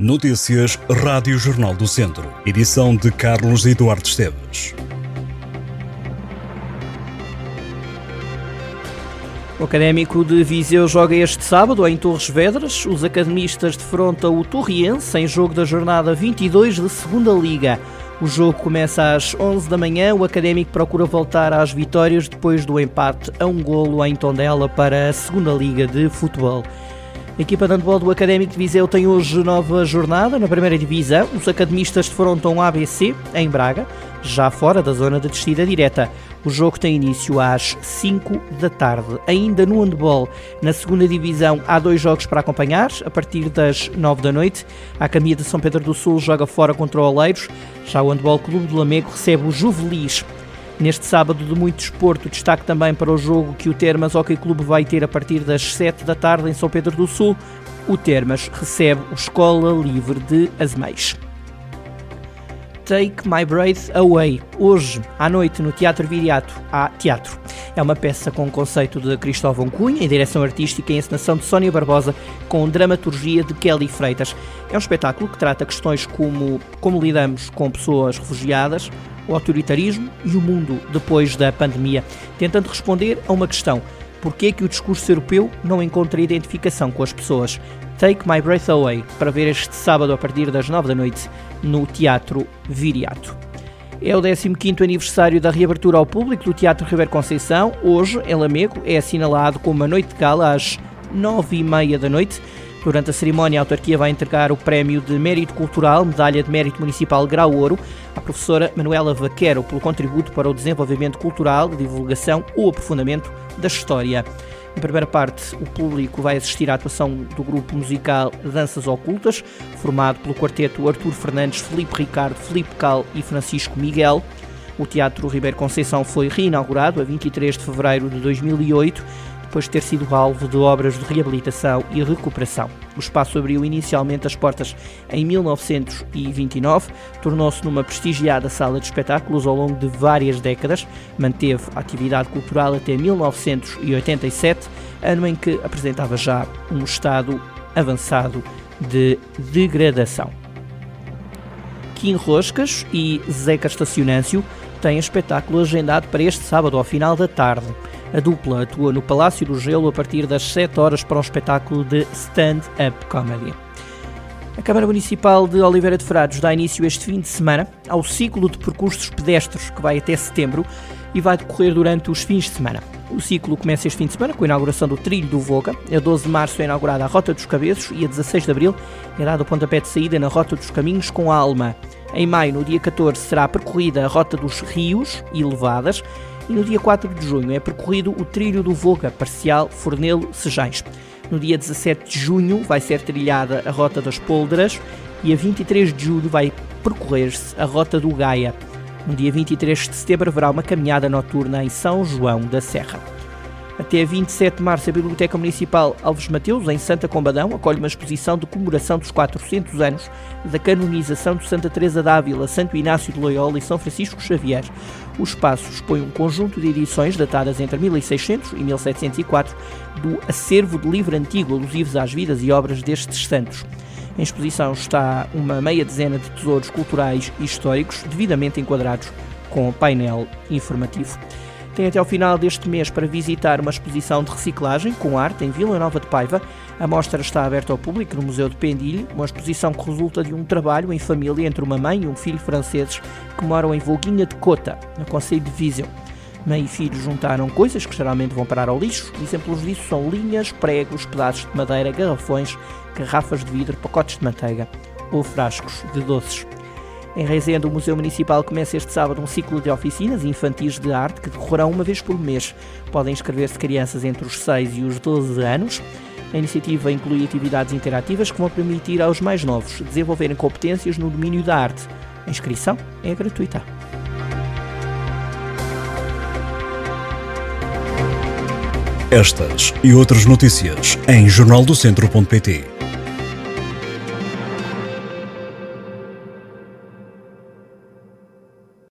Notícias Rádio Jornal do Centro. Edição de Carlos Eduardo Esteves. O Académico de Viseu joga este sábado em Torres Vedras. Os academistas defrontam o Torriense em jogo da jornada 22 de Segunda Liga. O jogo começa às 11 da manhã. O Académico procura voltar às vitórias depois do empate a um golo em Tondela para a Segunda Liga de Futebol. A equipa de handball do Académico de Viseu tem hoje nova jornada na primeira divisão. Os academistas defrontam o ABC em Braga, já fora da zona de descida direta. O jogo tem início às 5 da tarde. Ainda no handball, na segunda divisão, há dois jogos para acompanhar. A partir das 9 da noite, a Caminha de São Pedro do Sul joga fora contra o Oleiros. Já o Handball Clube do Lamego recebe o Juvelis Neste sábado de muito desporto, destaque também para o jogo que o Termas Hockey Clube vai ter a partir das 7 da tarde em São Pedro do Sul. O Termas recebe o Escola Livre de Azemais. Take My Breath Away, hoje à noite no Teatro Viriato, há teatro. É uma peça com conceito de Cristóvão Cunha, em direção artística e encenação de Sónia Barbosa, com dramaturgia de Kelly Freitas. É um espetáculo que trata questões como como lidamos com pessoas refugiadas, o autoritarismo e o mundo depois da pandemia, tentando responder a uma questão: por que que o discurso europeu não encontra identificação com as pessoas? Take My Breath Away, para ver este sábado a partir das 9 da noite no Teatro Viriato. É o 15º aniversário da reabertura ao público do Teatro Ribeiro Conceição. Hoje, em Lamego, é assinalado com uma noite de gala às 9h30 da noite. Durante a cerimónia, a autarquia vai entregar o Prémio de Mérito Cultural, Medalha de Mérito Municipal Grau Ouro, à professora Manuela Vaquero pelo contributo para o desenvolvimento cultural, divulgação ou aprofundamento da história. Na primeira parte, o público vai assistir à atuação do grupo musical Danças Ocultas, formado pelo quarteto Artur Fernandes, Felipe Ricardo, Felipe Cal e Francisco Miguel. O Teatro Ribeiro Conceição foi reinaugurado a 23 de fevereiro de 2008 depois de ter sido alvo de obras de reabilitação e recuperação. O espaço abriu inicialmente as portas em 1929, tornou-se numa prestigiada sala de espetáculos ao longo de várias décadas, manteve atividade cultural até 1987, ano em que apresentava já um estado avançado de degradação. Kim Roscas e Zeca Estacionâncio têm espetáculo agendado para este sábado ao final da tarde. A dupla atua no Palácio do Gelo a partir das 7 horas para um espetáculo de stand-up comedy. A Câmara Municipal de Oliveira de Frades dá início este fim de semana ao ciclo de percursos pedestres que vai até setembro e vai decorrer durante os fins de semana. O ciclo começa este fim de semana com a inauguração do Trilho do Voga. A 12 de março é inaugurada a Rota dos Cabeços e a 16 de abril é dado o pontapé de saída na Rota dos Caminhos com a Alma. Em maio, no dia 14, será percorrida a Rota dos Rios e Levadas e no dia 4 de junho é percorrido o trilho do Voga parcial Fornelo-Sejães. No dia 17 de junho vai ser trilhada a Rota das Pôlderas e a 23 de julho vai percorrer-se a Rota do Gaia. No dia 23 de setembro haverá uma caminhada noturna em São João da Serra. Até 27 de março, a Biblioteca Municipal Alves Mateus, em Santa Combadão, acolhe uma exposição de comemoração dos 400 anos da canonização de Santa Teresa d'Ávila, Santo Inácio de Loyola e São Francisco Xavier. O espaço expõe um conjunto de edições datadas entre 1600 e 1704 do acervo de livro antigo alusivos às vidas e obras destes santos. Em exposição está uma meia dezena de tesouros culturais e históricos devidamente enquadrados com painel informativo. Tem até o final deste mês para visitar uma exposição de reciclagem com arte em Vila Nova de Paiva. A mostra está aberta ao público no Museu de Pendilho, uma exposição que resulta de um trabalho em família entre uma mãe e um filho franceses que moram em Volguinha de Cota, no Conselho de Viseu. Mãe e filho juntaram coisas que geralmente vão parar ao lixo. Exemplos disso são linhas, pregos, pedaços de madeira, garrafões, garrafas de vidro, pacotes de manteiga ou frascos de doces. Em Reisende, o Museu Municipal começa este sábado um ciclo de oficinas infantis de arte que decorrerão uma vez por mês. Podem inscrever-se crianças entre os 6 e os 12 anos. A iniciativa inclui atividades interativas que vão permitir aos mais novos desenvolverem competências no domínio da arte. A inscrição é gratuita. Estas e outras notícias em jornaldocentro.pt